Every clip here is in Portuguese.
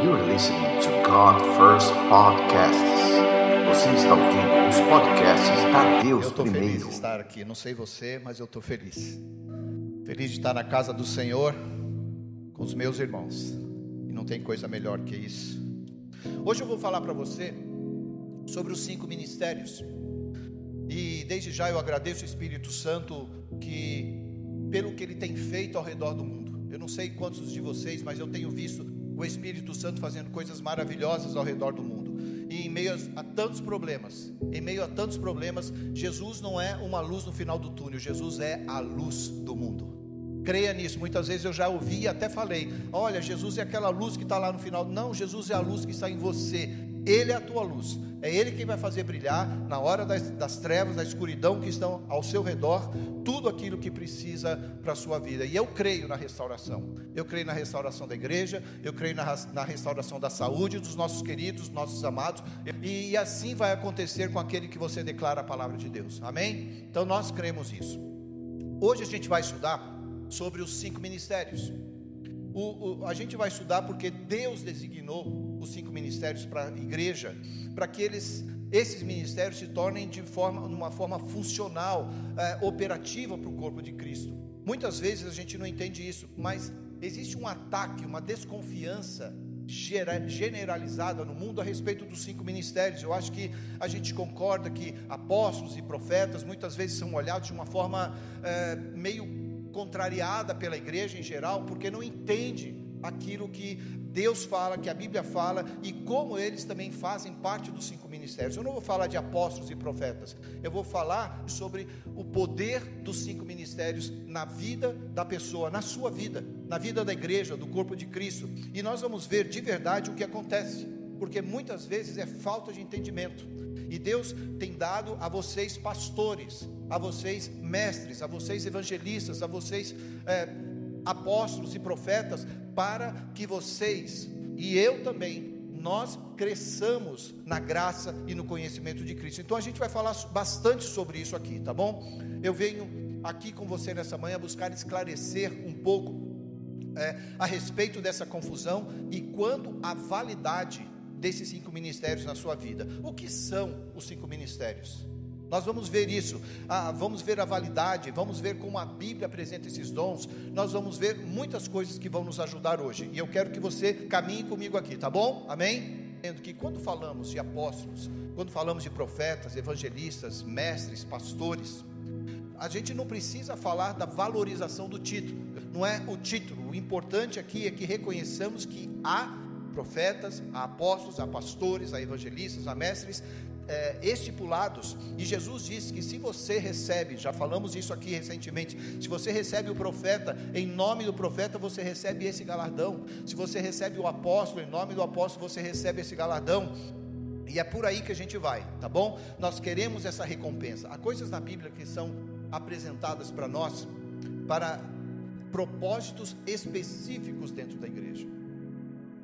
You are listening to God First Podcasts. Você está ouvindo os podcasts da Deus Eu estou feliz Primeiro. de estar aqui. Não sei você, mas eu estou feliz. Feliz de estar na casa do Senhor com os meus irmãos. E não tem coisa melhor que isso. Hoje eu vou falar para você sobre os cinco ministérios. E desde já eu agradeço o Espírito Santo que pelo que ele tem feito ao redor do mundo. Eu não sei quantos de vocês, mas eu tenho visto o Espírito Santo fazendo coisas maravilhosas ao redor do mundo. E em meio a, tantos problemas, em meio a tantos problemas, Jesus não é uma luz no final do túnel, Jesus é a luz do mundo. Creia nisso. Muitas vezes eu já ouvi e até falei: olha, Jesus é aquela luz que está lá no final. Não, Jesus é a luz que está em você. Ele é a tua luz. É Ele quem vai fazer brilhar na hora das, das trevas, da escuridão que estão ao seu redor, tudo aquilo que precisa para a sua vida. E eu creio na restauração. Eu creio na restauração da igreja, eu creio na, na restauração da saúde dos nossos queridos, dos nossos amados. E, e assim vai acontecer com aquele que você declara a palavra de Deus. Amém? Então nós cremos isso. Hoje a gente vai estudar sobre os cinco ministérios. O, o, a gente vai estudar porque Deus designou os cinco ministérios para a igreja, para que eles, esses ministérios se tornem de forma, uma forma funcional, é, operativa para o corpo de Cristo. Muitas vezes a gente não entende isso, mas existe um ataque, uma desconfiança generalizada no mundo a respeito dos cinco ministérios. Eu acho que a gente concorda que apóstolos e profetas muitas vezes são olhados de uma forma é, meio contrariada pela igreja em geral, porque não entende aquilo que Deus fala, que a Bíblia fala e como eles também fazem parte dos cinco ministérios. Eu não vou falar de apóstolos e profetas, eu vou falar sobre o poder dos cinco ministérios na vida da pessoa, na sua vida, na vida da igreja, do corpo de Cristo. E nós vamos ver de verdade o que acontece, porque muitas vezes é falta de entendimento. E Deus tem dado a vocês pastores, a vocês mestres, a vocês evangelistas, a vocês é, apóstolos e profetas, para que vocês e eu também nós cresçamos na graça e no conhecimento de Cristo. Então a gente vai falar bastante sobre isso aqui, tá bom? Eu venho aqui com você nessa manhã buscar esclarecer um pouco é, a respeito dessa confusão e quanto à validade desses cinco ministérios na sua vida. O que são os cinco ministérios? Nós vamos ver isso, ah, vamos ver a validade, vamos ver como a Bíblia apresenta esses dons, nós vamos ver muitas coisas que vão nos ajudar hoje. E eu quero que você caminhe comigo aqui, tá bom? Amém? Entendo que quando falamos de apóstolos, quando falamos de profetas, evangelistas, mestres, pastores, a gente não precisa falar da valorização do título, não é o título, o importante aqui é que reconheçamos que há profetas, há apóstolos, há pastores, há evangelistas, há mestres é, estipulados. E Jesus disse que se você recebe, já falamos isso aqui recentemente, se você recebe o profeta, em nome do profeta você recebe esse galardão. Se você recebe o apóstolo, em nome do apóstolo você recebe esse galardão. E é por aí que a gente vai, tá bom? Nós queremos essa recompensa. Há coisas na Bíblia que são apresentadas para nós para propósitos específicos dentro da igreja.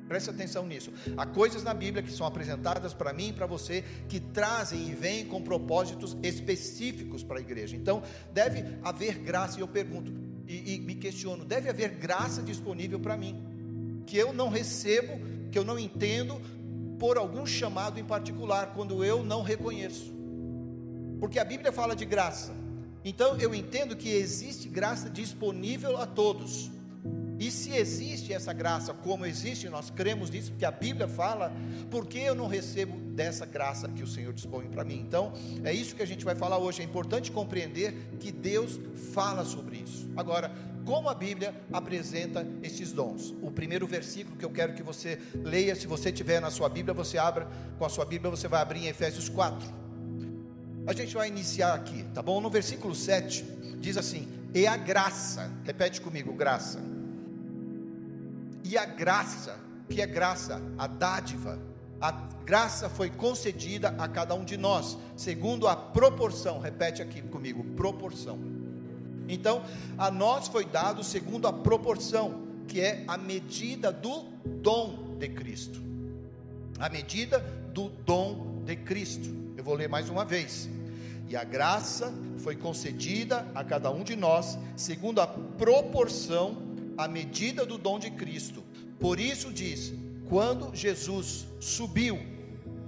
Preste atenção nisso. Há coisas na Bíblia que são apresentadas para mim e para você que trazem e vêm com propósitos específicos para a igreja. Então, deve haver graça, e eu pergunto e, e me questiono: deve haver graça disponível para mim, que eu não recebo, que eu não entendo, por algum chamado em particular, quando eu não reconheço. Porque a Bíblia fala de graça. Então, eu entendo que existe graça disponível a todos. E se existe essa graça, como existe, nós cremos nisso, porque a Bíblia fala, por que eu não recebo dessa graça que o Senhor dispõe para mim? Então, é isso que a gente vai falar hoje. É importante compreender que Deus fala sobre isso. Agora, como a Bíblia apresenta esses dons? O primeiro versículo que eu quero que você leia, se você tiver na sua Bíblia, você abra com a sua Bíblia, você vai abrir em Efésios 4. A gente vai iniciar aqui, tá bom? No versículo 7, diz assim: E a graça, repete comigo, graça e a graça, que é graça, a dádiva, a graça foi concedida a cada um de nós, segundo a proporção, repete aqui comigo, proporção. Então, a nós foi dado segundo a proporção, que é a medida do dom de Cristo. A medida do dom de Cristo. Eu vou ler mais uma vez. E a graça foi concedida a cada um de nós, segundo a proporção, a medida do dom de Cristo. Por isso diz: quando Jesus subiu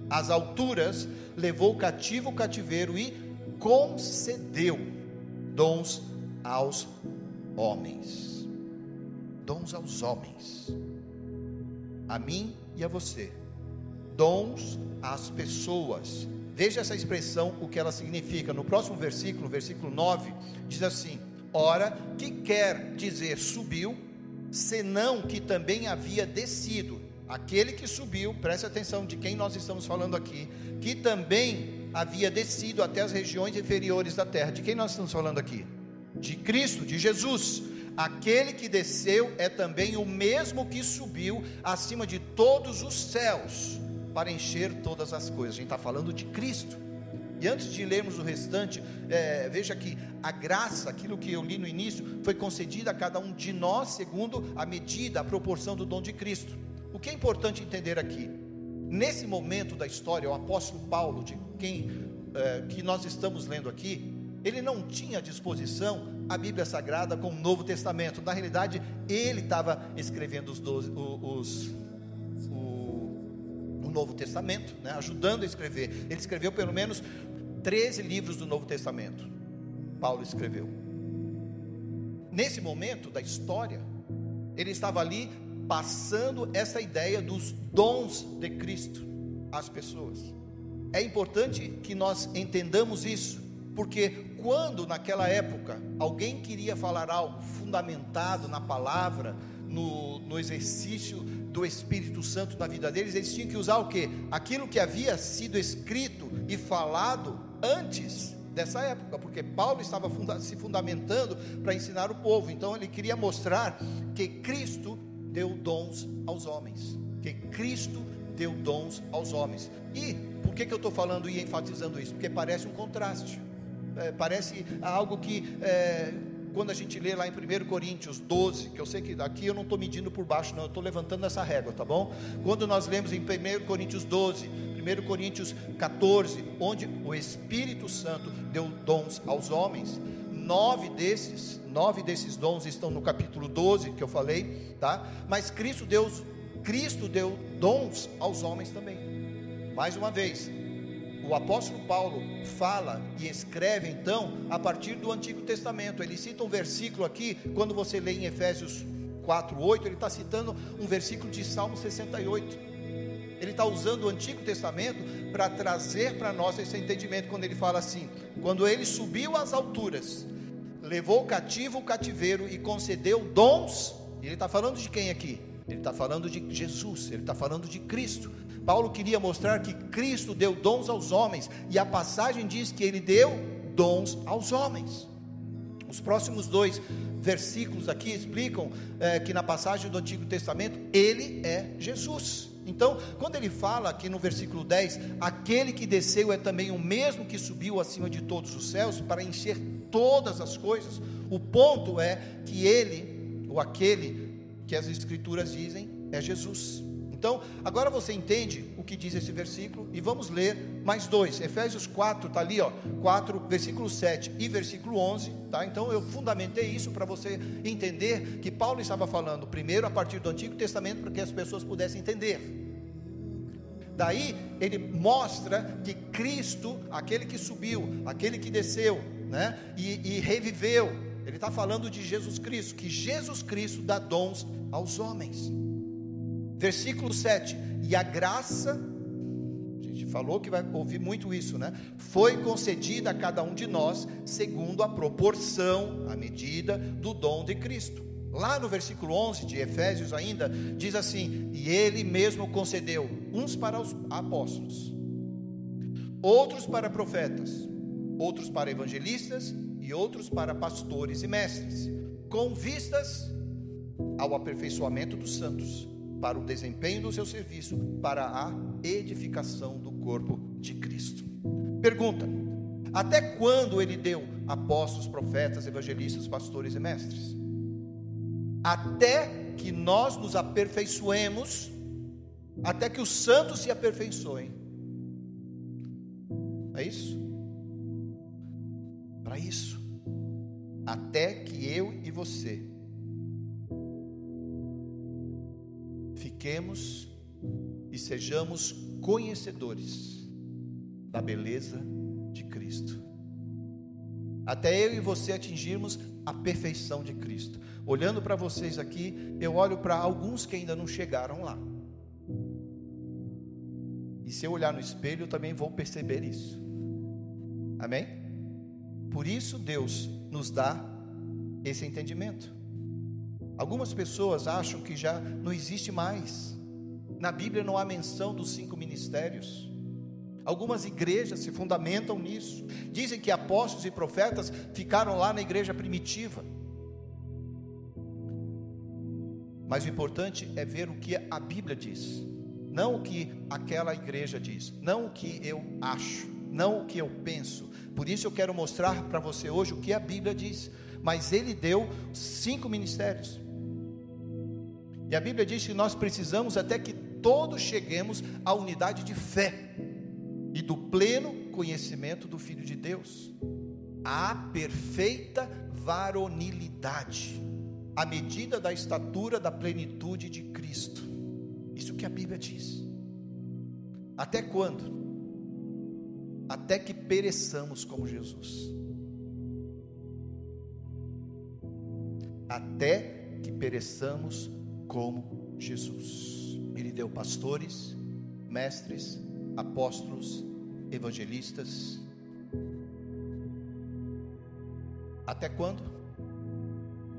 às alturas, levou cativo o cativeiro e concedeu dons aos homens. Dons aos homens. A mim e a você. Dons às pessoas. Veja essa expressão, o que ela significa. No próximo versículo, versículo 9, diz assim: Ora, que quer dizer subiu, senão que também havia descido. Aquele que subiu, preste atenção de quem nós estamos falando aqui, que também havia descido até as regiões inferiores da terra. De quem nós estamos falando aqui? De Cristo, de Jesus. Aquele que desceu é também o mesmo que subiu acima de todos os céus para encher todas as coisas. A gente está falando de Cristo. E antes de lermos o restante, é, veja que a graça, aquilo que eu li no início, foi concedida a cada um de nós segundo a medida, a proporção do dom de Cristo. O que é importante entender aqui? Nesse momento da história, o apóstolo Paulo, de quem é, que nós estamos lendo aqui, ele não tinha à disposição a Bíblia Sagrada com o Novo Testamento. Na realidade, ele estava escrevendo os, doze, os, o, o Novo Testamento, né, ajudando a escrever. Ele escreveu pelo menos 13 livros do Novo Testamento. Paulo escreveu. Nesse momento da história, ele estava ali passando essa ideia dos dons de Cristo às pessoas. É importante que nós entendamos isso, porque quando naquela época alguém queria falar algo fundamentado na palavra, no, no exercício do Espírito Santo na vida deles, eles tinham que usar o que? Aquilo que havia sido escrito e falado antes dessa época, porque Paulo estava funda se fundamentando para ensinar o povo, então ele queria mostrar que Cristo deu dons aos homens, que Cristo deu dons aos homens. E por que, que eu estou falando e enfatizando isso? Porque parece um contraste, é, parece algo que. É, quando a gente lê lá em 1 Coríntios 12, que eu sei que aqui eu não estou medindo por baixo, não, eu estou levantando essa régua, tá bom? Quando nós lemos em 1 Coríntios 12, 1 Coríntios 14, onde o Espírito Santo deu dons aos homens, nove desses, nove desses dons estão no capítulo 12 que eu falei, tá? Mas Cristo deu, Cristo deu dons aos homens também. Mais uma vez, o apóstolo Paulo fala e escreve então a partir do Antigo Testamento. Ele cita um versículo aqui, quando você lê em Efésios 4, 8, ele está citando um versículo de Salmo 68. Ele está usando o Antigo Testamento para trazer para nós esse entendimento, quando ele fala assim: quando ele subiu às alturas, levou cativo o cativeiro e concedeu dons. Ele está falando de quem aqui? Ele está falando de Jesus, ele está falando de Cristo. Paulo queria mostrar que Cristo deu dons aos homens, e a passagem diz que ele deu dons aos homens. Os próximos dois versículos aqui explicam é, que na passagem do Antigo Testamento, ele é Jesus. Então, quando ele fala aqui no versículo 10, aquele que desceu é também o mesmo que subiu acima de todos os céus para encher todas as coisas. O ponto é que ele, ou aquele que as escrituras dizem, é Jesus. Então, agora você entende o que diz esse versículo e vamos ler mais dois. Efésios 4 está ali, ó, 4, versículo 7 e versículo 11, tá? Então eu fundamentei isso para você entender que Paulo estava falando primeiro a partir do Antigo Testamento para que as pessoas pudessem entender. Daí ele mostra que Cristo, aquele que subiu, aquele que desceu, né, e, e reviveu, ele está falando de Jesus Cristo, que Jesus Cristo dá dons aos homens. Versículo 7: E a graça, a gente falou que vai ouvir muito isso, né? Foi concedida a cada um de nós, segundo a proporção, a medida do dom de Cristo. Lá no versículo 11 de Efésios ainda diz assim: "E ele mesmo concedeu uns para os apóstolos, outros para profetas, outros para evangelistas e outros para pastores e mestres, com vistas ao aperfeiçoamento dos santos, para o desempenho do seu serviço, para a edificação do corpo de Cristo." Pergunta: até quando ele deu apóstolos, profetas, evangelistas, pastores e mestres? até que nós nos aperfeiçoemos, até que os santos se aperfeiçoem. É isso? Para isso, até que eu e você fiquemos e sejamos conhecedores da beleza de Cristo. Até eu e você atingirmos a perfeição de Cristo. Olhando para vocês aqui, eu olho para alguns que ainda não chegaram lá. E se eu olhar no espelho, eu também vou perceber isso. Amém? Por isso Deus nos dá esse entendimento. Algumas pessoas acham que já não existe mais. Na Bíblia não há menção dos cinco ministérios. Algumas igrejas se fundamentam nisso. Dizem que apóstolos e profetas ficaram lá na igreja primitiva. Mas o importante é ver o que a Bíblia diz, não o que aquela igreja diz, não o que eu acho, não o que eu penso. Por isso eu quero mostrar para você hoje o que a Bíblia diz. Mas ele deu cinco ministérios. E a Bíblia diz que nós precisamos até que todos cheguemos à unidade de fé e do pleno conhecimento do Filho de Deus, a perfeita varonilidade, à medida da estatura da plenitude de Cristo. Isso que a Bíblia diz. Até quando? Até que pereçamos como Jesus. Até que pereçamos como Jesus. Ele deu pastores, mestres, apóstolos, evangelistas. Até quando?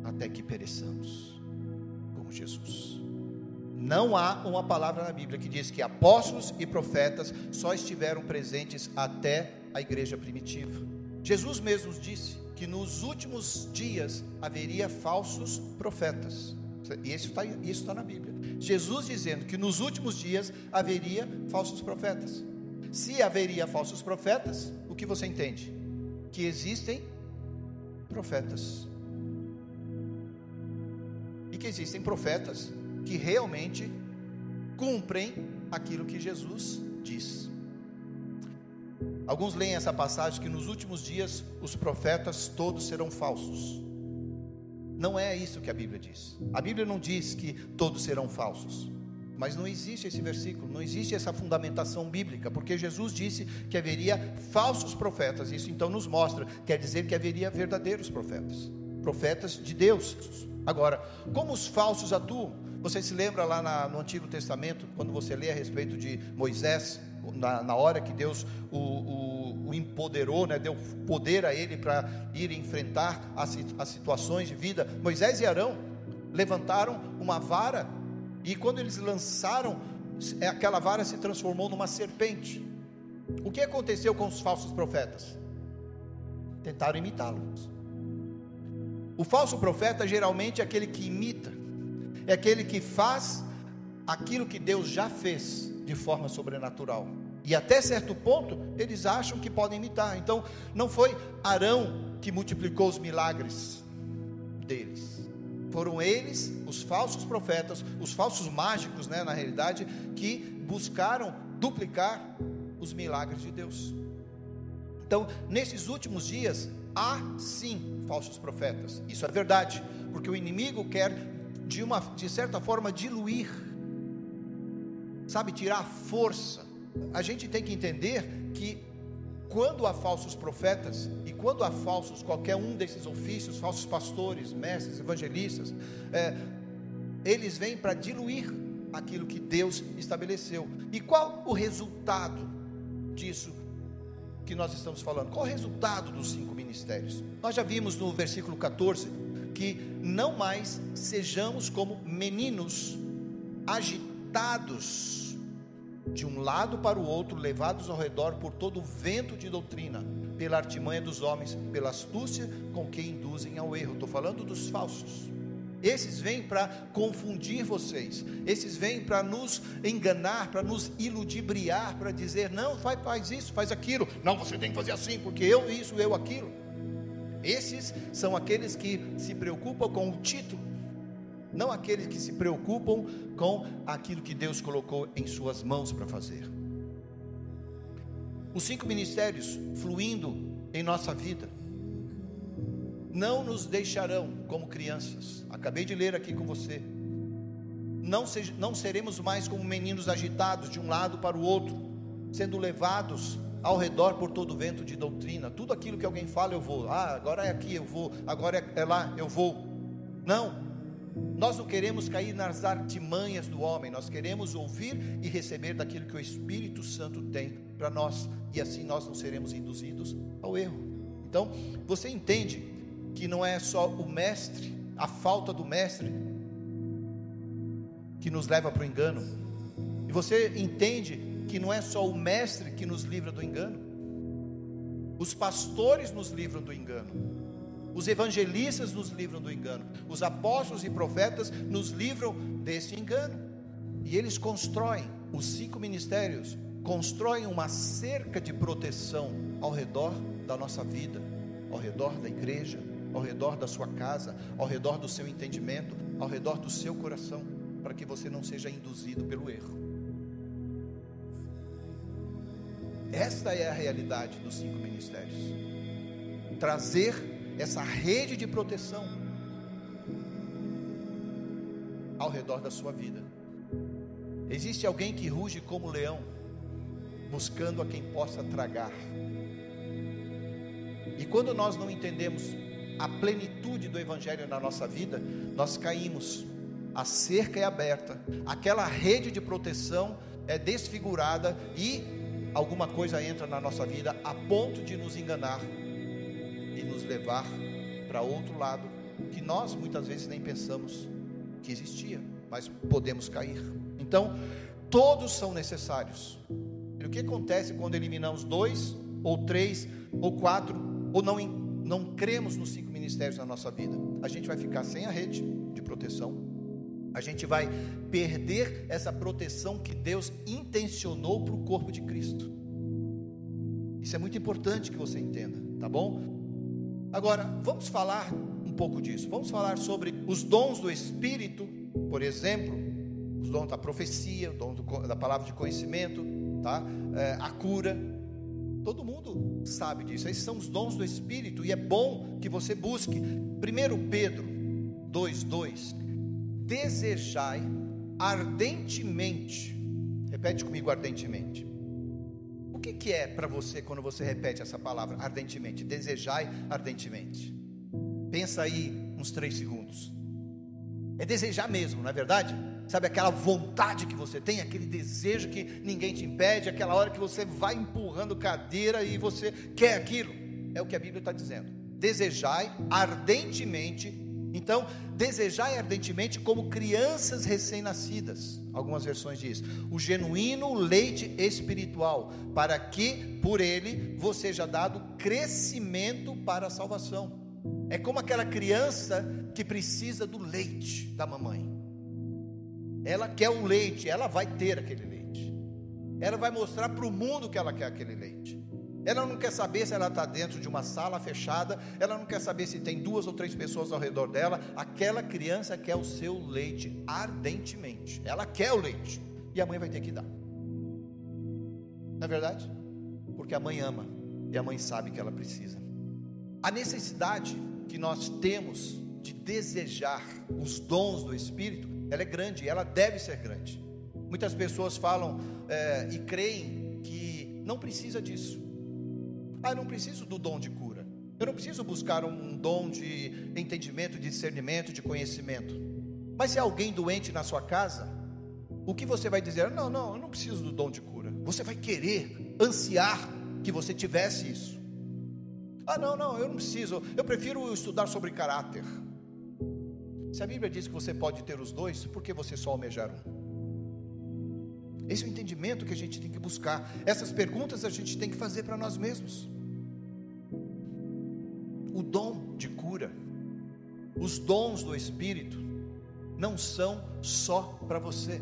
Até que pereçamos, como Jesus. Não há uma palavra na Bíblia que diz que apóstolos e profetas só estiveram presentes até a igreja primitiva. Jesus mesmo disse que nos últimos dias haveria falsos profetas. Isso está isso tá na Bíblia. Jesus dizendo que nos últimos dias haveria falsos profetas. Se haveria falsos profetas, o que você entende? Que existem profetas. E que existem profetas que realmente cumprem aquilo que Jesus diz. Alguns leem essa passagem que nos últimos dias os profetas todos serão falsos. Não é isso que a Bíblia diz. A Bíblia não diz que todos serão falsos. Mas não existe esse versículo, não existe essa fundamentação bíblica, porque Jesus disse que haveria falsos profetas. Isso então nos mostra, quer dizer que haveria verdadeiros profetas, profetas de Deus. Agora, como os falsos atuam? Você se lembra lá na, no Antigo Testamento, quando você lê a respeito de Moisés, na, na hora que Deus o, o, o, empoderou, né, deu poder a ele para ir enfrentar as, as situações de vida. Moisés e Arão levantaram uma vara e quando eles lançaram, aquela vara se transformou numa serpente. O que aconteceu com os falsos profetas? Tentaram imitá-los. O falso profeta geralmente é aquele que imita, é aquele que faz aquilo que Deus já fez de forma sobrenatural. E até certo ponto, eles acham que podem imitar. Então, não foi Arão que multiplicou os milagres deles. Foram eles, os falsos profetas, os falsos mágicos, né, na realidade, que buscaram duplicar os milagres de Deus. Então, nesses últimos dias, há sim falsos profetas. Isso é verdade, porque o inimigo quer de uma de certa forma diluir sabe, tirar a força. A gente tem que entender que quando há falsos profetas e quando há falsos qualquer um desses ofícios, falsos pastores, mestres, evangelistas, é, eles vêm para diluir aquilo que Deus estabeleceu. E qual o resultado disso que nós estamos falando? Qual o resultado dos cinco ministérios? Nós já vimos no versículo 14 que não mais sejamos como meninos agitados de um lado para o outro, levados ao redor por todo o vento de doutrina, pela artimanha dos homens, pela astúcia com que induzem ao erro. Estou falando dos falsos. Esses vêm para confundir vocês, esses vêm para nos enganar, para nos iludibriar, para dizer: não, faz, faz isso, faz aquilo, não, você tem que fazer assim, porque eu isso, eu aquilo. Esses são aqueles que se preocupam com o título, não aqueles que se preocupam com aquilo que Deus colocou em suas mãos para fazer. Os cinco ministérios fluindo em nossa vida não nos deixarão como crianças. Acabei de ler aqui com você. não, se, não seremos mais como meninos agitados de um lado para o outro, sendo levados ao redor por todo vento de doutrina. Tudo aquilo que alguém fala, eu vou. Ah, agora é aqui, eu vou. Agora é, é lá, eu vou. Não. Nós não queremos cair nas artimanhas do homem, nós queremos ouvir e receber daquilo que o Espírito Santo tem para nós, e assim nós não seremos induzidos ao erro. Então, você entende que não é só o mestre, a falta do mestre, que nos leva para o engano, e você entende que não é só o mestre que nos livra do engano, os pastores nos livram do engano, os evangelistas nos livram do engano, os apóstolos e profetas nos livram desse engano, e eles constroem, os cinco ministérios, constroem uma cerca de proteção ao redor da nossa vida, ao redor da igreja, ao redor da sua casa, ao redor do seu entendimento, ao redor do seu coração, para que você não seja induzido pelo erro. Esta é a realidade dos cinco ministérios. Trazer essa rede de proteção ao redor da sua vida. Existe alguém que ruge como leão, buscando a quem possa tragar. E quando nós não entendemos a plenitude do Evangelho na nossa vida, nós caímos. A cerca é aberta, aquela rede de proteção é desfigurada e alguma coisa entra na nossa vida a ponto de nos enganar e nos levar para outro lado que nós muitas vezes nem pensamos que existia, mas podemos cair. Então, todos são necessários. E o que acontece quando eliminamos dois, ou três, ou quatro, ou não, não cremos nos cinco ministérios na nossa vida? A gente vai ficar sem a rede de proteção, a gente vai perder essa proteção que Deus intencionou para o corpo de Cristo. Isso é muito importante que você entenda, tá bom? Agora, vamos falar um pouco disso. Vamos falar sobre os dons do Espírito, por exemplo, os dons da profecia, o dom do, da palavra de conhecimento, tá? É, a cura. Todo mundo sabe disso. Esses são os dons do Espírito e é bom que você busque. 1 Pedro 2,2 desejai ardentemente. Repete comigo ardentemente. Que, que é para você quando você repete essa palavra ardentemente? Desejai ardentemente. Pensa aí uns três segundos. É desejar mesmo, não é verdade? Sabe aquela vontade que você tem, aquele desejo que ninguém te impede, aquela hora que você vai empurrando cadeira e você quer aquilo. É o que a Bíblia está dizendo. Desejai ardentemente então, desejai ardentemente como crianças recém-nascidas. Algumas versões diz: o genuíno leite espiritual, para que por ele você seja dado crescimento para a salvação. É como aquela criança que precisa do leite da mamãe. Ela quer o leite, ela vai ter aquele leite. Ela vai mostrar para o mundo que ela quer aquele leite. Ela não quer saber se ela está dentro de uma sala fechada, ela não quer saber se tem duas ou três pessoas ao redor dela. Aquela criança quer o seu leite ardentemente. Ela quer o leite. E a mãe vai ter que dar. Não é verdade? Porque a mãe ama e a mãe sabe que ela precisa. A necessidade que nós temos de desejar os dons do Espírito, ela é grande, ela deve ser grande. Muitas pessoas falam é, e creem que não precisa disso. Ah, eu não preciso do dom de cura. Eu não preciso buscar um dom de entendimento, de discernimento, de conhecimento. Mas se alguém doente na sua casa, o que você vai dizer? Não, não, eu não preciso do dom de cura. Você vai querer, ansiar que você tivesse isso. Ah, não, não, eu não preciso. Eu prefiro estudar sobre caráter. Se a Bíblia diz que você pode ter os dois, por que você só almejar um? Esse é o entendimento que a gente tem que buscar. Essas perguntas a gente tem que fazer para nós mesmos. O dom de cura, os dons do Espírito, não são só para você.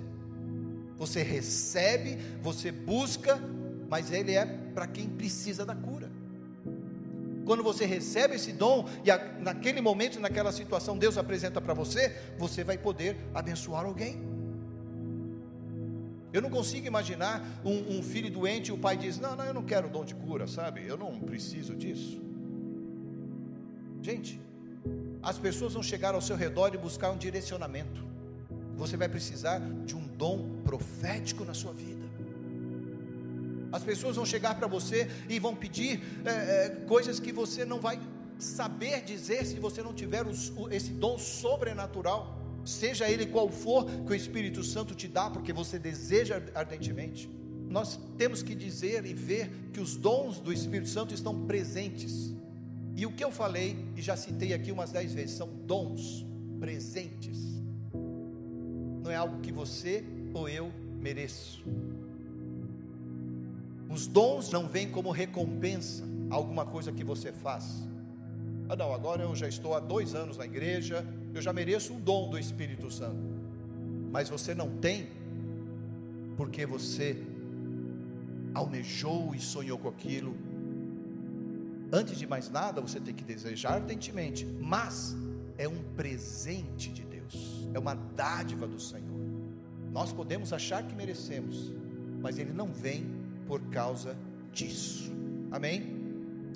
Você recebe, você busca, mas ele é para quem precisa da cura. Quando você recebe esse dom e naquele momento, naquela situação, Deus apresenta para você, você vai poder abençoar alguém. Eu não consigo imaginar um, um, filho doente e o pai diz: Não, não, eu não quero dom de cura, sabe? Eu não preciso disso. Gente, as pessoas vão chegar ao seu redor e buscar um direcionamento. você vai precisar de um dom profético na sua vida. As pessoas vão chegar para você e vão pedir é, é, coisas que você não vai saber dizer se você não tiver os, esse dom sobrenatural, seja ele qual for que o Espírito Santo te dá, porque você deseja ardentemente. Nós temos que dizer e ver que os dons do Espírito Santo estão presentes. E o que eu falei, e já citei aqui umas dez vezes, são dons presentes. Não é algo que você ou eu mereço. Os dons não vêm como recompensa a alguma coisa que você faz. Ah, não, agora eu já estou há dois anos na igreja, eu já mereço o dom do Espírito Santo. Mas você não tem, porque você almejou e sonhou com aquilo. Antes de mais nada, você tem que desejar ardentemente, mas é um presente de Deus, é uma dádiva do Senhor. Nós podemos achar que merecemos, mas Ele não vem por causa disso. Amém?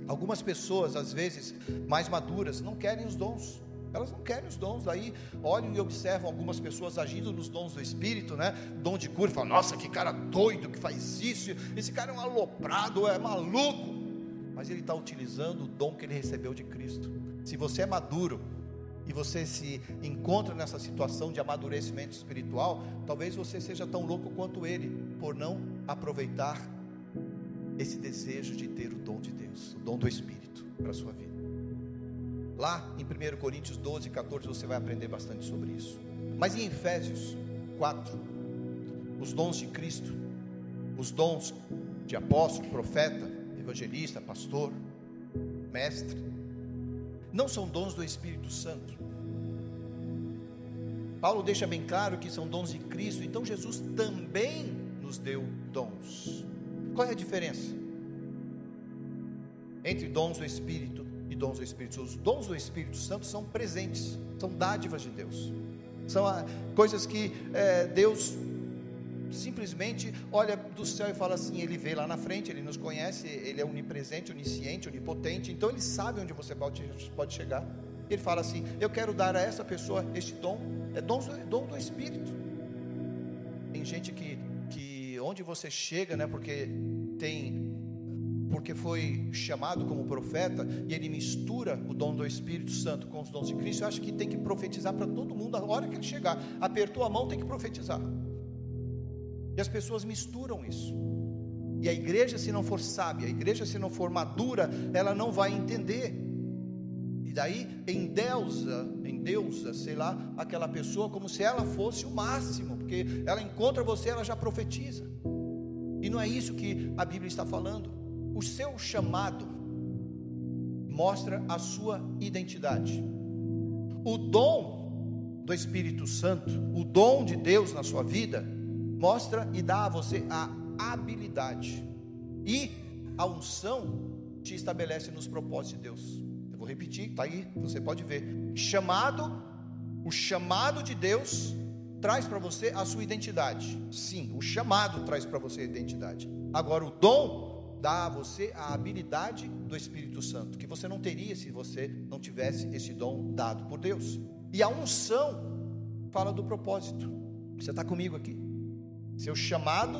Algumas pessoas, às vezes, mais maduras, não querem os dons. Elas não querem os dons, daí olham e observam algumas pessoas agindo nos dons do Espírito, né? Dom de cura, falam, nossa, que cara doido que faz isso, esse cara é um aloprado, é maluco. Mas ele está utilizando o dom que ele recebeu de Cristo. Se você é maduro e você se encontra nessa situação de amadurecimento espiritual, talvez você seja tão louco quanto ele, por não aproveitar esse desejo de ter o dom de Deus, o dom do Espírito para a sua vida. Lá em 1 Coríntios 12, 14, você vai aprender bastante sobre isso. Mas em Efésios 4, os dons de Cristo, os dons de apóstolo, profeta, evangelista, pastor, mestre, não são dons do Espírito Santo. Paulo deixa bem claro que são dons de Cristo, então Jesus também nos deu dons. Qual é a diferença entre dons do Espírito e dons do Espírito? Os dons do Espírito Santo são presentes, são dádivas de Deus, são ah, coisas que é, Deus simplesmente olha do céu e fala assim: Ele vê lá na frente, Ele nos conhece, Ele é onipresente, onisciente, onipotente, então Ele sabe onde você pode, pode chegar. Ele fala assim: Eu quero dar a essa pessoa este dom, é dom, dom do Espírito. Tem gente que onde você chega, né? Porque tem porque foi chamado como profeta e ele mistura o dom do Espírito Santo com os dons de Cristo, eu acho que tem que profetizar para todo mundo a hora que ele chegar. Apertou a mão, tem que profetizar. E as pessoas misturam isso. E a igreja, se não for sábia, a igreja, se não for madura, ela não vai entender. E daí endeusa, endeusa, sei lá, aquela pessoa como se ela fosse o máximo, porque ela encontra você, ela já profetiza. E não é isso que a Bíblia está falando. O seu chamado mostra a sua identidade. O dom do Espírito Santo, o dom de Deus na sua vida, mostra e dá a você a habilidade. E a unção te estabelece nos propósitos de Deus. Vou repetir, está aí, você pode ver. Chamado, o chamado de Deus traz para você a sua identidade. Sim, o chamado traz para você a identidade. Agora, o dom dá a você a habilidade do Espírito Santo, que você não teria se você não tivesse esse dom dado por Deus. E a unção fala do propósito. Você está comigo aqui? Seu chamado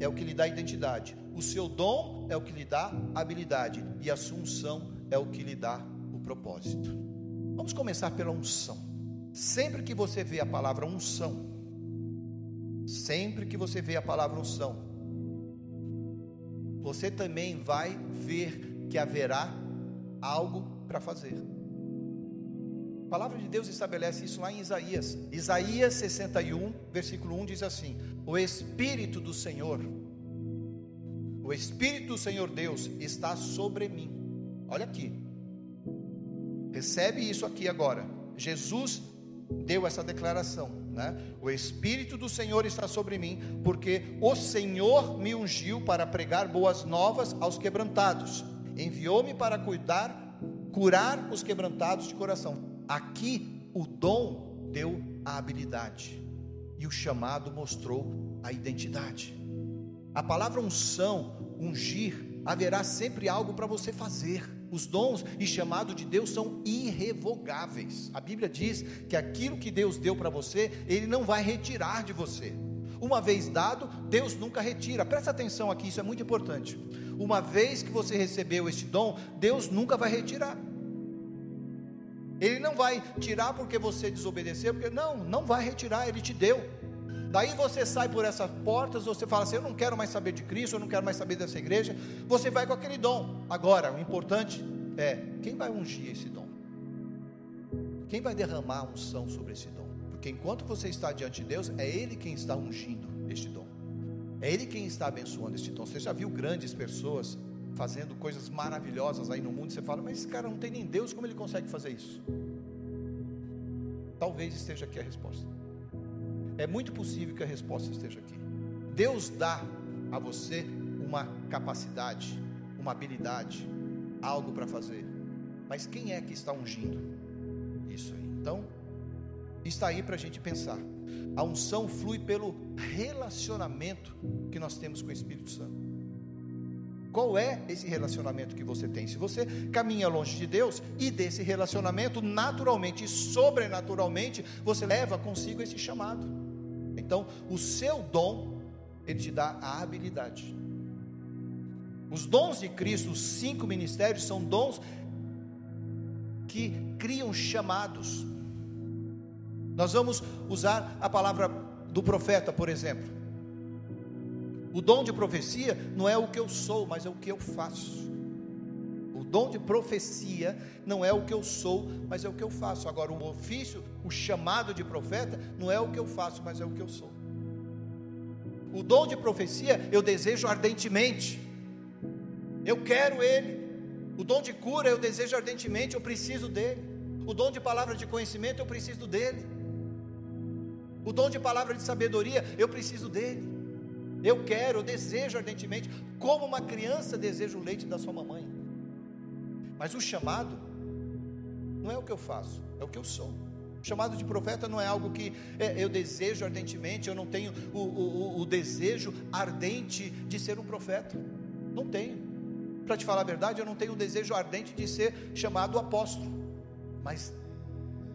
é o que lhe dá identidade. O seu dom é o que lhe dá habilidade. E a sua unção é o que lhe dá o propósito. Vamos começar pela unção. Sempre que você vê a palavra unção, sempre que você vê a palavra unção, você também vai ver que haverá algo para fazer. A palavra de Deus estabelece isso lá em Isaías. Isaías 61, versículo 1 diz assim: O Espírito do Senhor, o Espírito do Senhor Deus está sobre mim Olha aqui. Recebe isso aqui agora. Jesus deu essa declaração, né? O espírito do Senhor está sobre mim, porque o Senhor me ungiu para pregar boas novas aos quebrantados. Enviou-me para cuidar, curar os quebrantados de coração. Aqui o dom deu a habilidade e o chamado mostrou a identidade. A palavra unção, ungir, haverá sempre algo para você fazer. Os dons e chamado de Deus são irrevogáveis. A Bíblia diz que aquilo que Deus deu para você, Ele não vai retirar de você. Uma vez dado, Deus nunca retira. Presta atenção aqui, isso é muito importante. Uma vez que você recebeu este dom, Deus nunca vai retirar. Ele não vai tirar porque você desobedeceu, porque não, não vai retirar, ele te deu. Daí você sai por essas portas, você fala assim: Eu não quero mais saber de Cristo, eu não quero mais saber dessa igreja. Você vai com aquele dom. Agora, o importante é: quem vai ungir esse dom? Quem vai derramar a unção sobre esse dom? Porque enquanto você está diante de Deus, é Ele quem está ungindo este dom. É Ele quem está abençoando este dom. Você já viu grandes pessoas fazendo coisas maravilhosas aí no mundo? Você fala, mas esse cara não tem nem Deus, como ele consegue fazer isso? Talvez esteja aqui a resposta. É muito possível que a resposta esteja aqui. Deus dá a você uma capacidade, uma habilidade, algo para fazer. Mas quem é que está ungindo isso aí? Então, está aí para a gente pensar. A unção flui pelo relacionamento que nós temos com o Espírito Santo. Qual é esse relacionamento que você tem? Se você caminha longe de Deus e desse relacionamento, naturalmente e sobrenaturalmente, você leva consigo esse chamado. Então, o seu dom, ele te dá a habilidade. Os dons de Cristo, os cinco ministérios, são dons que criam chamados. Nós vamos usar a palavra do profeta, por exemplo. O dom de profecia não é o que eu sou, mas é o que eu faço. Dom de profecia não é o que eu sou, mas é o que eu faço. Agora, o ofício, o chamado de profeta, não é o que eu faço, mas é o que eu sou. O dom de profecia eu desejo ardentemente, eu quero ele. O dom de cura eu desejo ardentemente, eu preciso dele. O dom de palavra de conhecimento eu preciso dele. O dom de palavra de sabedoria eu preciso dele. Eu quero, eu desejo ardentemente, como uma criança deseja o leite da sua mamãe. Mas o chamado não é o que eu faço, é o que eu sou. O chamado de profeta não é algo que é, eu desejo ardentemente, eu não tenho o, o, o desejo ardente de ser um profeta. Não tenho. Para te falar a verdade, eu não tenho o desejo ardente de ser chamado apóstolo. Mas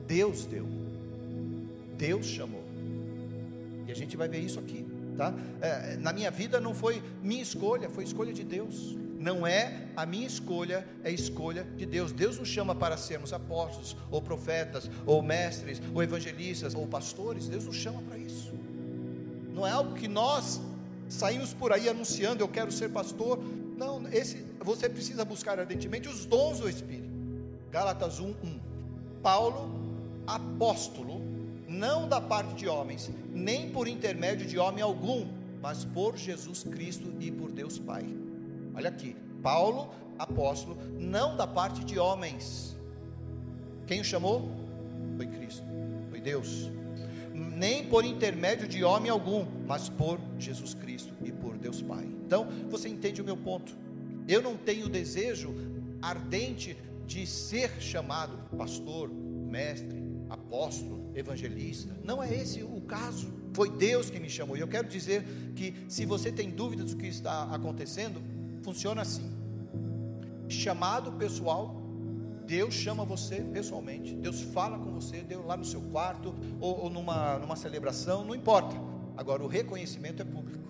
Deus deu. Deus chamou. E a gente vai ver isso aqui, tá? É, na minha vida não foi minha escolha, foi escolha de Deus não é a minha escolha, é a escolha de Deus. Deus nos chama para sermos apóstolos, ou profetas, ou mestres, ou evangelistas, ou pastores. Deus nos chama para isso. Não é algo que nós saímos por aí anunciando, eu quero ser pastor. Não, esse você precisa buscar ardentemente os dons do Espírito. Gálatas 1, 1. Paulo, apóstolo, não da parte de homens, nem por intermédio de homem algum, mas por Jesus Cristo e por Deus Pai. Olha aqui, Paulo, apóstolo, não da parte de homens. Quem o chamou? Foi Cristo, foi Deus. Nem por intermédio de homem algum, mas por Jesus Cristo e por Deus Pai. Então, você entende o meu ponto. Eu não tenho desejo ardente de ser chamado pastor, mestre, apóstolo, evangelista. Não é esse o caso. Foi Deus que me chamou. E eu quero dizer que se você tem dúvidas do que está acontecendo, funciona assim: chamado pessoal, Deus chama você pessoalmente, Deus fala com você, Deus lá no seu quarto ou, ou numa, numa celebração, não importa. Agora, o reconhecimento é público.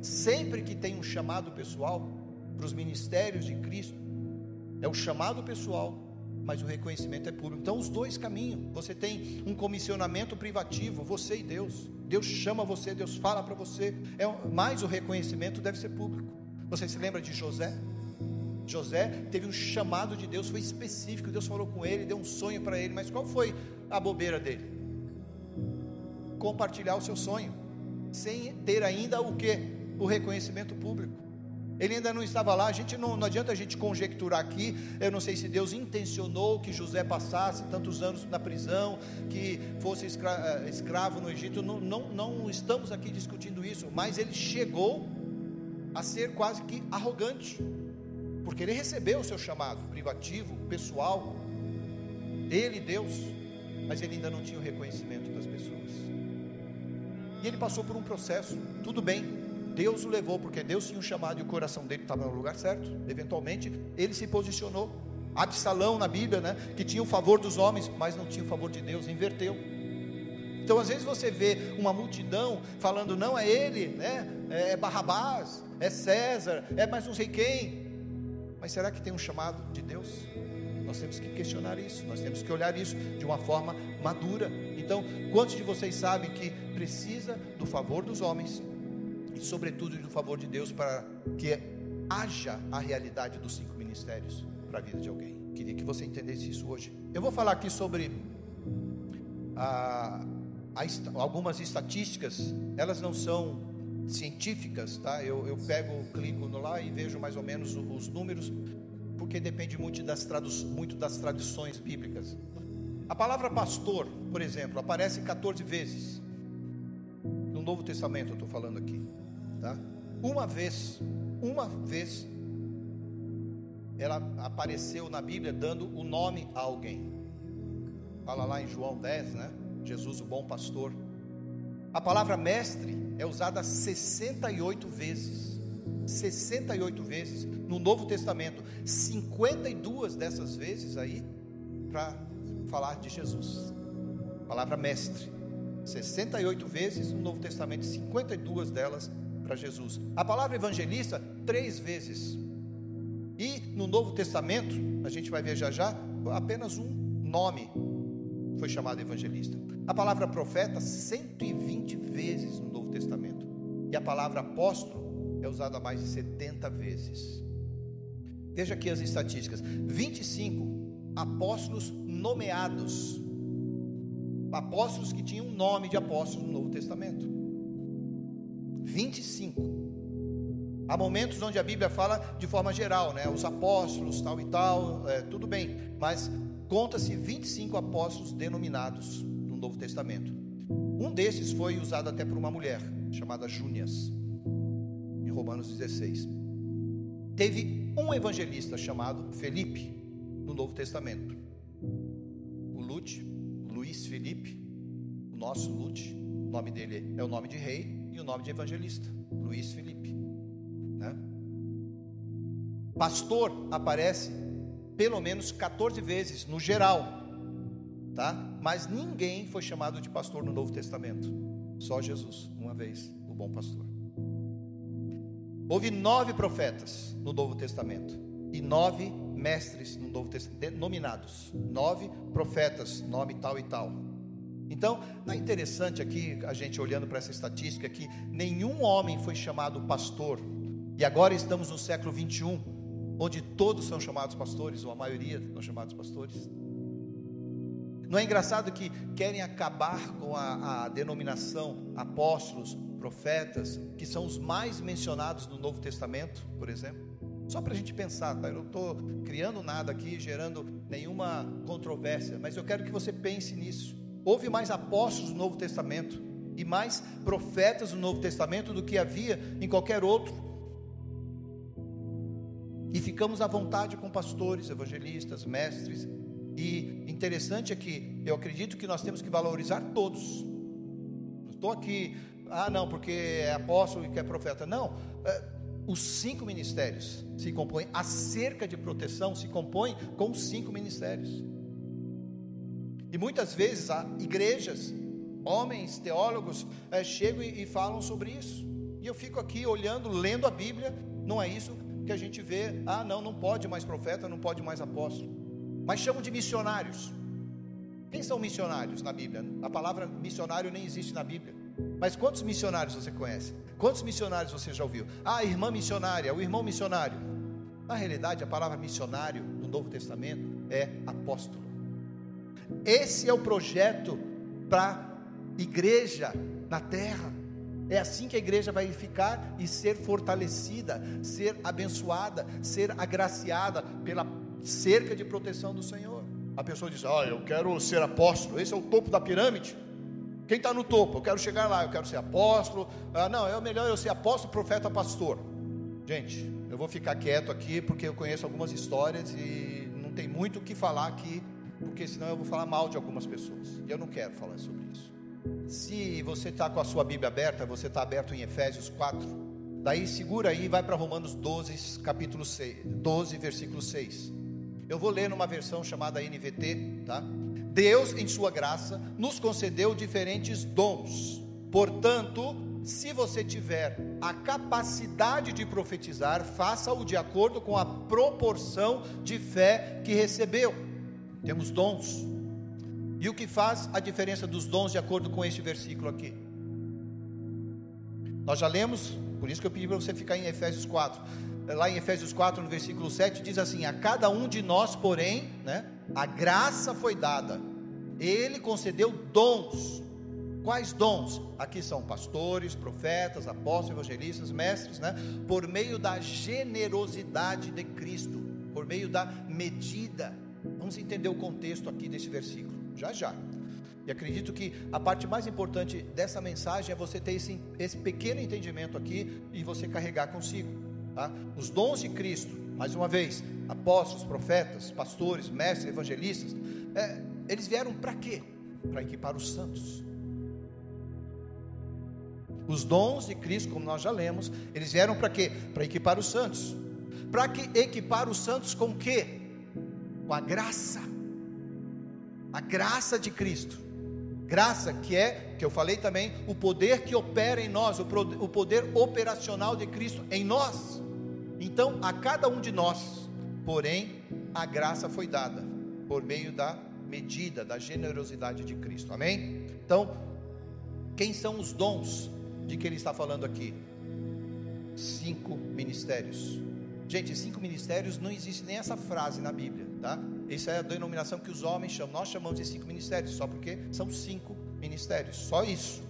Sempre que tem um chamado pessoal para os ministérios de Cristo, é o chamado pessoal, mas o reconhecimento é público. Então, os dois caminham. Você tem um comissionamento privativo, você e Deus. Deus chama você, Deus fala para você. É, mas o reconhecimento deve ser público. Você se lembra de José? José teve um chamado de Deus, foi específico. Deus falou com ele, deu um sonho para ele, mas qual foi a bobeira dele? Compartilhar o seu sonho, sem ter ainda o que? O reconhecimento público. Ele ainda não estava lá, a gente não, não adianta a gente conjecturar aqui. Eu não sei se Deus intencionou que José passasse tantos anos na prisão, que fosse eh, escravo no Egito. Não, não, não estamos aqui discutindo isso, mas ele chegou a ser quase que arrogante, porque ele recebeu o seu chamado privativo, pessoal, ele, Deus, mas ele ainda não tinha o reconhecimento das pessoas. E ele passou por um processo, tudo bem, Deus o levou, porque Deus tinha um chamado e o coração dele estava no lugar certo. Eventualmente, ele se posicionou. Absalão na Bíblia, né? Que tinha o favor dos homens, mas não tinha o favor de Deus, inverteu. Então, às vezes você vê uma multidão falando, não é ele, né? É Barrabás, é César, é mais não sei quem. Mas será que tem um chamado de Deus? Nós temos que questionar isso, nós temos que olhar isso de uma forma madura. Então, quantos de vocês sabem que precisa do favor dos homens e, sobretudo, do favor de Deus para que haja a realidade dos cinco ministérios para a vida de alguém? Queria que você entendesse isso hoje. Eu vou falar aqui sobre a, a, algumas estatísticas, elas não são científicas, tá? Eu, eu pego, clico no lá e vejo mais ou menos os, os números, porque depende muito das, tradu muito das tradições bíblicas. A palavra pastor, por exemplo, aparece 14 vezes no Novo Testamento, eu estou falando aqui, tá? Uma vez, uma vez, ela apareceu na Bíblia dando o nome a alguém. Fala lá em João 10, né? Jesus, o bom pastor. A palavra mestre é usada 68 vezes. 68 vezes no Novo Testamento. 52 dessas vezes aí para falar de Jesus. palavra mestre. 68 vezes no Novo Testamento, 52 delas para Jesus. A palavra evangelista, três vezes. E no Novo Testamento, a gente vai ver já já, apenas um nome foi chamado evangelista. A palavra profeta, 120 vezes no Novo Testamento. E a palavra apóstolo é usada mais de 70 vezes. Veja aqui as estatísticas: 25 apóstolos nomeados. Apóstolos que tinham um nome de apóstolos no Novo Testamento. 25. Há momentos onde a Bíblia fala de forma geral, né? Os apóstolos, tal e tal, é, tudo bem, mas conta-se 25 apóstolos denominados no Novo Testamento. Um desses foi usado até por uma mulher, chamada Júnias, em Romanos 16. Teve um evangelista chamado Felipe, no Novo Testamento. O Lute, Luiz Felipe, o nosso Lute, o nome dele é o nome de rei e o nome de evangelista, Luiz Felipe. Né? Pastor aparece pelo menos 14 vezes no geral, tá? Mas ninguém foi chamado de pastor no Novo Testamento, só Jesus, uma vez, o bom pastor. Houve nove profetas no Novo Testamento e nove mestres no Novo Testamento, nominados, nove profetas, nome tal e tal. Então, não é interessante aqui, a gente olhando para essa estatística, que nenhum homem foi chamado pastor, e agora estamos no século 21, onde todos são chamados pastores, ou a maioria são chamados pastores. Não é engraçado que querem acabar com a, a denominação apóstolos, profetas, que são os mais mencionados no Novo Testamento, por exemplo? Só para a gente pensar, tá? Eu não estou criando nada aqui, gerando nenhuma controvérsia, mas eu quero que você pense nisso. Houve mais apóstolos no Novo Testamento e mais profetas no Novo Testamento do que havia em qualquer outro e ficamos à vontade com pastores, evangelistas, mestres. E interessante é que eu acredito que nós temos que valorizar todos. Não estou aqui, ah, não, porque é apóstolo e que é profeta. Não, é, os cinco ministérios se compõem, a cerca de proteção se compõe com os cinco ministérios. E muitas vezes há igrejas, homens, teólogos, é, chegam e, e falam sobre isso. E eu fico aqui olhando, lendo a Bíblia, não é isso que a gente vê, ah, não, não pode mais profeta, não pode mais apóstolo. Mas chamam de missionários. Quem são missionários na Bíblia? A palavra missionário nem existe na Bíblia. Mas quantos missionários você conhece? Quantos missionários você já ouviu? Ah, a irmã missionária, o irmão missionário. Na realidade, a palavra missionário no Novo Testamento é apóstolo. Esse é o projeto para igreja na terra. É assim que a igreja vai ficar e ser fortalecida, ser abençoada, ser agraciada pela cerca de proteção do Senhor. A pessoa diz: Ah, eu quero ser apóstolo, esse é o topo da pirâmide. Quem está no topo? Eu quero chegar lá, eu quero ser apóstolo. Ah, não, é melhor eu ser apóstolo, profeta, pastor. Gente, eu vou ficar quieto aqui porque eu conheço algumas histórias e não tem muito o que falar aqui, porque senão eu vou falar mal de algumas pessoas. E eu não quero falar sobre isso. Se você está com a sua Bíblia aberta, você está aberto em Efésios 4. Daí segura aí e vai para Romanos 12, capítulo 6, 12, versículo 6. Eu vou ler numa versão chamada NVT, tá? Deus, em sua graça, nos concedeu diferentes dons. Portanto, se você tiver a capacidade de profetizar, faça-o de acordo com a proporção de fé que recebeu. Temos dons. E o que faz a diferença dos dons de acordo com este versículo aqui? Nós já lemos, por isso que eu pedi para você ficar em Efésios 4. Lá em Efésios 4, no versículo 7, diz assim: A cada um de nós, porém, né, a graça foi dada, ele concedeu dons. Quais dons? Aqui são pastores, profetas, apóstolos, evangelistas, mestres, né? Por meio da generosidade de Cristo, por meio da medida. Vamos entender o contexto aqui desse versículo, já já. E acredito que a parte mais importante dessa mensagem é você ter esse, esse pequeno entendimento aqui e você carregar consigo. Tá? Os dons de Cristo, mais uma vez, apóstolos, profetas, pastores, mestres, evangelistas, é, eles vieram para quê? Para equipar os santos. Os dons de Cristo, como nós já lemos, eles vieram para quê? Para equipar os santos. Para que equipar os santos com quê? Com a graça. A graça de Cristo. Graça, que é, que eu falei também, o poder que opera em nós, o poder operacional de Cristo em nós. Então, a cada um de nós, porém, a graça foi dada por meio da medida, da generosidade de Cristo. Amém? Então, quem são os dons de que ele está falando aqui? Cinco ministérios. Gente, cinco ministérios não existe nem essa frase na Bíblia, tá? Essa é a denominação que os homens chamam. Nós chamamos de cinco ministérios, só porque são cinco ministérios, só isso,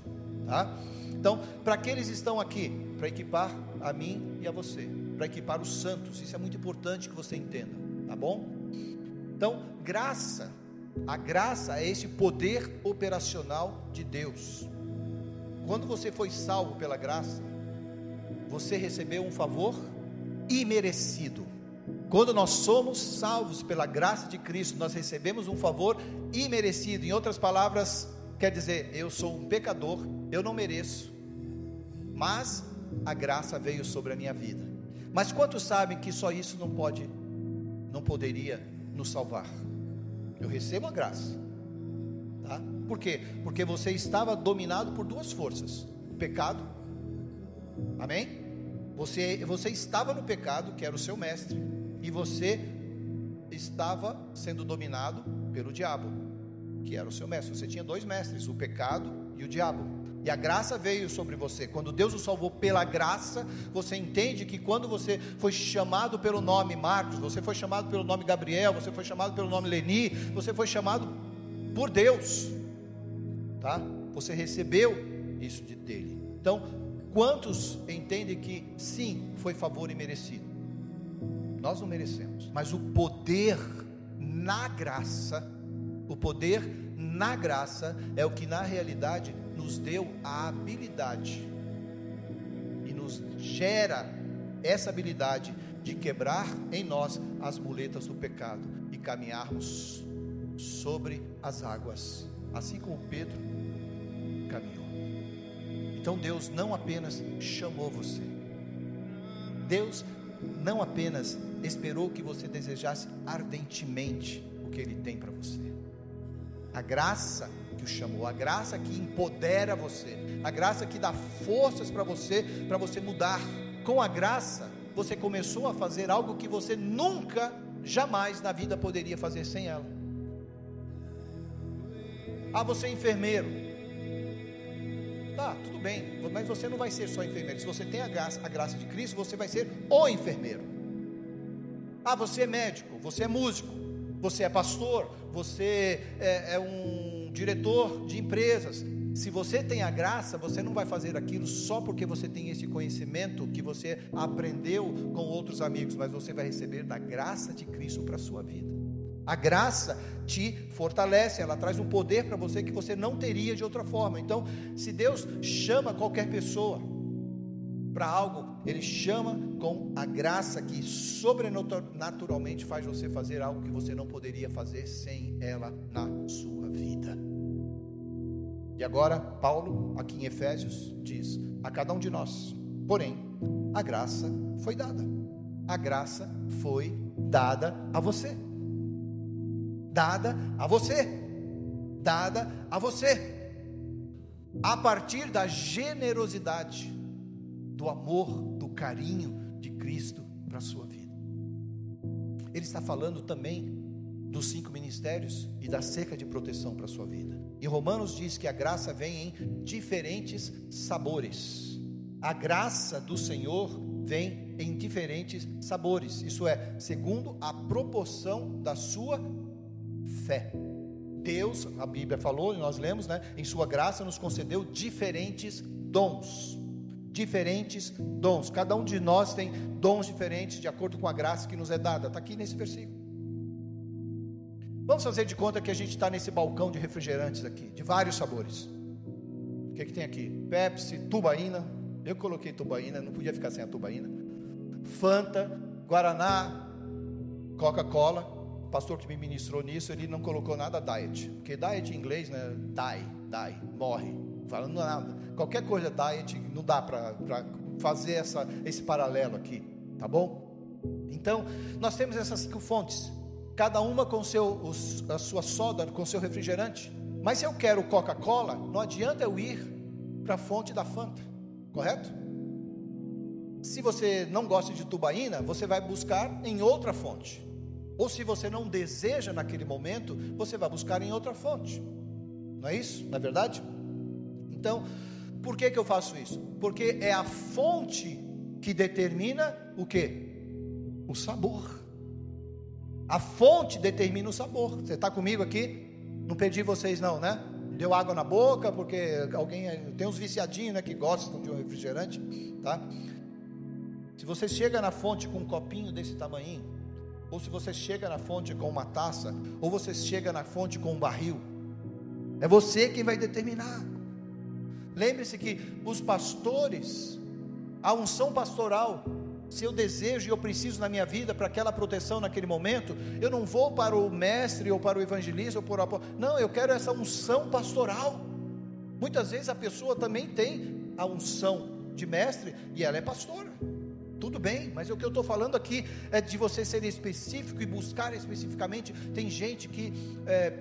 tá? Então, para que eles estão aqui? Para equipar a mim e a você, para equipar os santos. Isso é muito importante que você entenda, tá bom? Então, graça, a graça é esse poder operacional de Deus. Quando você foi salvo pela graça, você recebeu um favor imerecido. Quando nós somos salvos pela graça de Cristo, nós recebemos um favor imerecido. Em outras palavras, quer dizer, eu sou um pecador, eu não mereço, mas a graça veio sobre a minha vida. Mas quantos sabem que só isso não pode, não poderia nos salvar? Eu recebo a graça, tá? Por quê? Porque você estava dominado por duas forças: o pecado, amém? Você, você estava no pecado, que era o seu mestre, e você estava sendo dominado pelo diabo, que era o seu mestre. Você tinha dois mestres, o pecado e o diabo. E a graça veio sobre você. Quando Deus o salvou pela graça, você entende que quando você foi chamado pelo nome Marcos, você foi chamado pelo nome Gabriel, você foi chamado pelo nome Leni, você foi chamado por Deus. Tá? Você recebeu isso de dele. Então, Quantos entendem que sim, foi favor e merecido? Nós não merecemos, mas o poder na graça, o poder na graça é o que na realidade nos deu a habilidade e nos gera essa habilidade de quebrar em nós as muletas do pecado e caminharmos sobre as águas, assim como Pedro caminhou. Então Deus não apenas chamou você, Deus não apenas esperou que você desejasse ardentemente o que Ele tem para você, a graça que o chamou, a graça que empodera você, a graça que dá forças para você, para você mudar. Com a graça, você começou a fazer algo que você nunca, jamais na vida poderia fazer sem ela. Ah, você é enfermeiro. Tá, tudo bem, mas você não vai ser só enfermeiro. Se você tem a graça, a graça de Cristo, você vai ser o enfermeiro. Ah, você é médico, você é músico, você é pastor, você é, é um diretor de empresas. Se você tem a graça, você não vai fazer aquilo só porque você tem esse conhecimento que você aprendeu com outros amigos, mas você vai receber da graça de Cristo para a sua vida. A graça te fortalece, ela traz um poder para você que você não teria de outra forma. Então, se Deus chama qualquer pessoa para algo, Ele chama com a graça que sobrenaturalmente faz você fazer algo que você não poderia fazer sem ela na sua vida. E agora, Paulo, aqui em Efésios, diz: a cada um de nós, porém, a graça foi dada. A graça foi dada a você. dada a você. Dada a você. A partir da generosidade, do amor, do carinho de Cristo para a sua vida. Ele está falando também dos cinco ministérios e da cerca de proteção para a sua vida. E Romanos diz que a graça vem em diferentes sabores. A graça do Senhor vem em diferentes sabores, isso é, segundo a proporção da sua fé. Deus, a Bíblia falou, e nós lemos, né? Em sua graça nos concedeu diferentes dons. Diferentes dons. Cada um de nós tem dons diferentes de acordo com a graça que nos é dada. Está aqui nesse versículo. Vamos fazer de conta que a gente está nesse balcão de refrigerantes aqui, de vários sabores. O que, é que tem aqui? Pepsi, tubaína. Eu coloquei tubaína, não podia ficar sem a tubaína. Fanta, Guaraná, Coca-Cola. O pastor que me ministrou nisso, ele não colocou nada diet. Porque diet em inglês, né? Die, die, morre. Falando nada. Qualquer coisa diet, não dá para fazer essa, esse paralelo aqui. Tá bom? Então, nós temos essas cinco fontes cada uma com seu, a sua soda, com seu refrigerante. Mas se eu quero Coca-Cola, não adianta eu ir para a fonte da Fanta, correto? Se você não gosta de tubaína, você vai buscar em outra fonte. Ou se você não deseja naquele momento, você vai buscar em outra fonte. Não é isso? Não é verdade? Então, por que, que eu faço isso? Porque é a fonte que determina o que? O sabor. A fonte determina o sabor. Você está comigo aqui? Não perdi vocês não, né? Deu água na boca, porque alguém tem uns viciadinhos, né, que gostam de um refrigerante, tá? Se você chega na fonte com um copinho desse tamanho, ou se você chega na fonte com uma taça, ou você chega na fonte com um barril, é você quem vai determinar. Lembre-se que os pastores, a unção pastoral se eu desejo e eu preciso na minha vida para aquela proteção naquele momento, eu não vou para o mestre ou para o evangelista ou para o não, eu quero essa unção pastoral. Muitas vezes a pessoa também tem a unção de mestre e ela é pastora. Tudo bem, mas o que eu estou falando aqui é de você ser específico e buscar especificamente. Tem gente que é,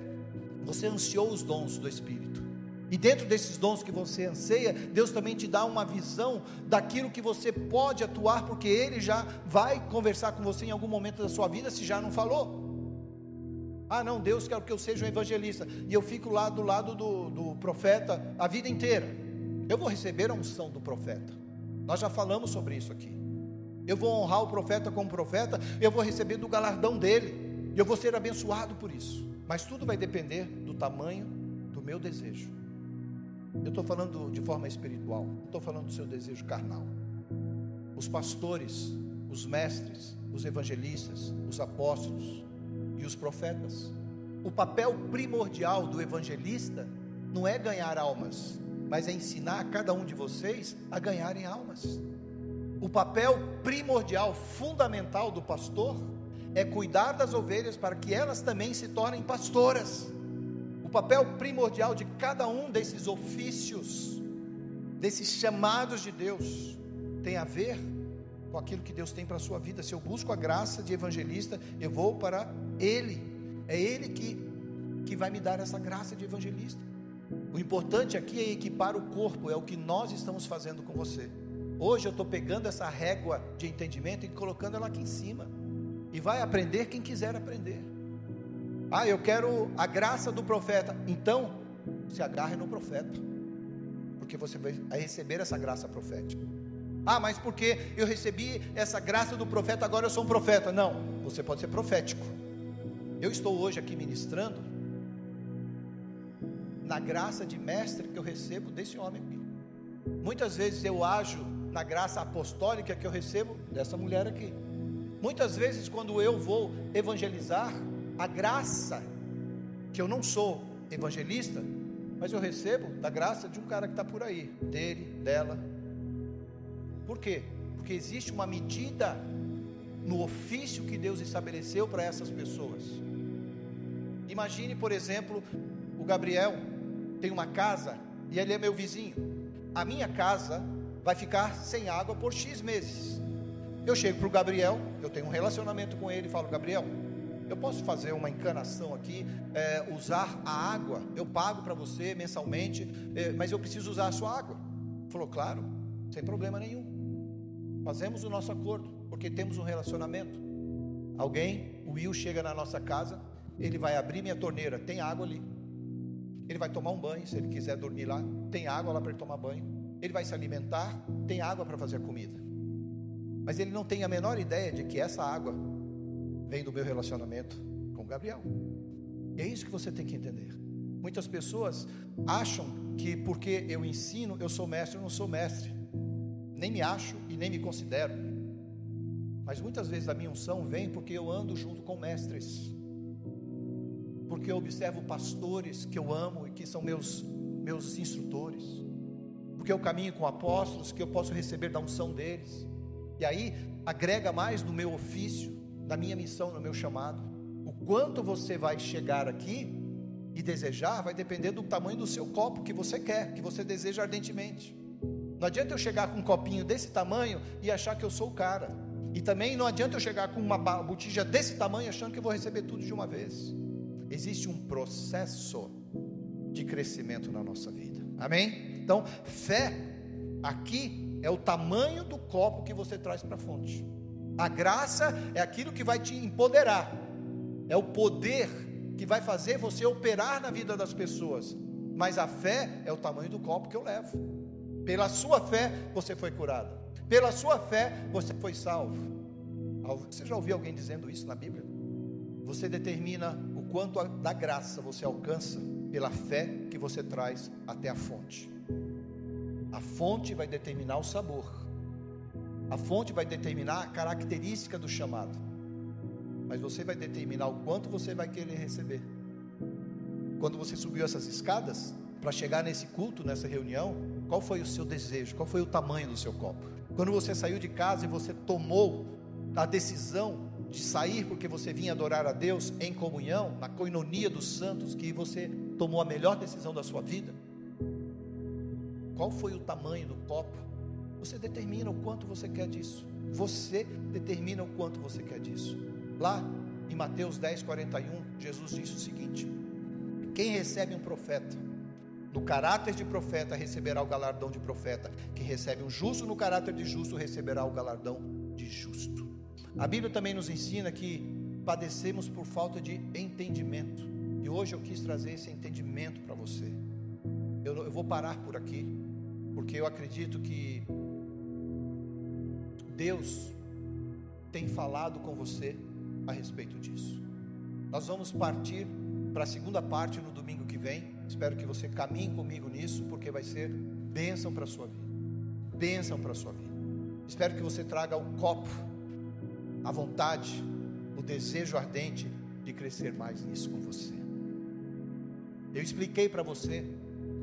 você ansiou os dons do Espírito. E dentro desses dons que você anseia, Deus também te dá uma visão daquilo que você pode atuar, porque Ele já vai conversar com você em algum momento da sua vida, se já não falou. Ah, não, Deus quer que eu seja um evangelista, e eu fico lá do lado do, do profeta a vida inteira. Eu vou receber a unção do profeta. Nós já falamos sobre isso aqui. Eu vou honrar o profeta como profeta, eu vou receber do galardão dele, e eu vou ser abençoado por isso. Mas tudo vai depender do tamanho do meu desejo. Eu estou falando de forma espiritual, estou falando do seu desejo carnal. Os pastores, os mestres, os evangelistas, os apóstolos e os profetas. O papel primordial do evangelista não é ganhar almas, mas é ensinar a cada um de vocês a ganharem almas. O papel primordial, fundamental do pastor é cuidar das ovelhas para que elas também se tornem pastoras. O papel primordial de cada um desses ofícios, desses chamados de Deus, tem a ver com aquilo que Deus tem para a sua vida. Se eu busco a graça de evangelista, eu vou para Ele. É Ele que, que vai me dar essa graça de evangelista. O importante aqui é equipar o corpo, é o que nós estamos fazendo com você. Hoje eu estou pegando essa régua de entendimento e colocando ela aqui em cima. E vai aprender quem quiser aprender. Ah, eu quero a graça do profeta. Então, se agarre no profeta, porque você vai receber essa graça profética. Ah, mas porque eu recebi essa graça do profeta, agora eu sou um profeta. Não, você pode ser profético. Eu estou hoje aqui ministrando na graça de mestre que eu recebo desse homem aqui. Muitas vezes eu ajo na graça apostólica que eu recebo dessa mulher aqui. Muitas vezes, quando eu vou evangelizar, a graça, que eu não sou evangelista, mas eu recebo da graça de um cara que está por aí, dele, dela. Por quê? Porque existe uma medida no ofício que Deus estabeleceu para essas pessoas. Imagine, por exemplo, o Gabriel tem uma casa e ele é meu vizinho. A minha casa vai ficar sem água por X meses. Eu chego para o Gabriel, eu tenho um relacionamento com ele e falo: Gabriel, eu posso fazer uma encanação aqui, é, usar a água. Eu pago para você mensalmente, é, mas eu preciso usar a sua água. Falou, claro, sem problema nenhum. Fazemos o nosso acordo, porque temos um relacionamento. Alguém, o Will chega na nossa casa, ele vai abrir minha torneira, tem água ali. Ele vai tomar um banho, se ele quiser dormir lá, tem água lá para ele tomar banho. Ele vai se alimentar, tem água para fazer comida. Mas ele não tem a menor ideia de que essa água vem do meu relacionamento com Gabriel. E é isso que você tem que entender. Muitas pessoas acham que porque eu ensino, eu sou mestre, eu não sou mestre. Nem me acho e nem me considero. Mas muitas vezes a minha unção vem porque eu ando junto com mestres. Porque eu observo pastores que eu amo e que são meus meus instrutores. Porque eu caminho com apóstolos que eu posso receber da unção deles. E aí agrega mais no meu ofício, da minha missão, no meu chamado. O quanto você vai chegar aqui e desejar vai depender do tamanho do seu copo que você quer, que você deseja ardentemente. Não adianta eu chegar com um copinho desse tamanho e achar que eu sou o cara. E também não adianta eu chegar com uma botija desse tamanho achando que eu vou receber tudo de uma vez. Existe um processo de crescimento na nossa vida. Amém? Então, fé aqui é o tamanho do copo que você traz para a fonte. A graça é aquilo que vai te empoderar, é o poder que vai fazer você operar na vida das pessoas. Mas a fé é o tamanho do copo que eu levo. Pela sua fé você foi curado. Pela sua fé você foi salvo. Você já ouviu alguém dizendo isso na Bíblia? Você determina o quanto da graça você alcança pela fé que você traz até a fonte. A fonte vai determinar o sabor. A fonte vai determinar a característica do chamado. Mas você vai determinar o quanto você vai querer receber. Quando você subiu essas escadas para chegar nesse culto, nessa reunião, qual foi o seu desejo? Qual foi o tamanho do seu copo? Quando você saiu de casa e você tomou a decisão de sair porque você vinha adorar a Deus em comunhão, na coinonia dos santos, que você tomou a melhor decisão da sua vida? Qual foi o tamanho do copo? Você determina o quanto você quer disso. Você determina o quanto você quer disso. Lá em Mateus 10, 41, Jesus disse o seguinte: Quem recebe um profeta no caráter de profeta receberá o galardão de profeta. Quem recebe um justo no caráter de justo receberá o galardão de justo. A Bíblia também nos ensina que padecemos por falta de entendimento. E hoje eu quis trazer esse entendimento para você. Eu, eu vou parar por aqui, porque eu acredito que Deus tem falado com você a respeito disso. Nós vamos partir para a segunda parte no domingo que vem. Espero que você caminhe comigo nisso, porque vai ser bênção para a sua vida. Bênção para a sua vida. Espero que você traga o copo, a vontade, o desejo ardente de crescer mais nisso com você. Eu expliquei para você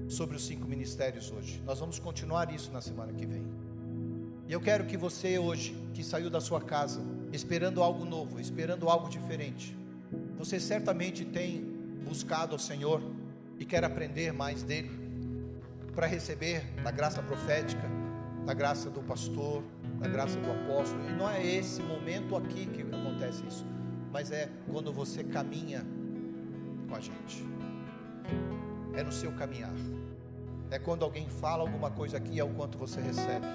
sobre os cinco ministérios hoje. Nós vamos continuar isso na semana que vem. E eu quero que você hoje, que saiu da sua casa, esperando algo novo, esperando algo diferente, você certamente tem buscado ao Senhor e quer aprender mais dele, para receber da graça profética, da graça do pastor, da graça do apóstolo. E não é esse momento aqui que acontece isso, mas é quando você caminha com a gente, é no seu caminhar. É quando alguém fala alguma coisa aqui, é o quanto você recebe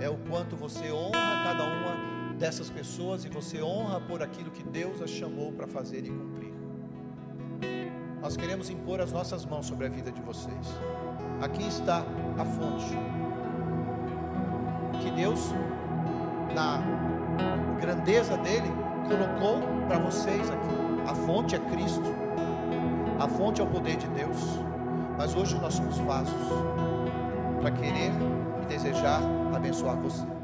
é o quanto você honra cada uma dessas pessoas e você honra por aquilo que Deus as chamou para fazer e cumprir. Nós queremos impor as nossas mãos sobre a vida de vocês. Aqui está a fonte que Deus, na grandeza dele, colocou para vocês aqui. A fonte é Cristo, a fonte é o poder de Deus. Mas hoje nós somos vasos para querer desejar abençoar você.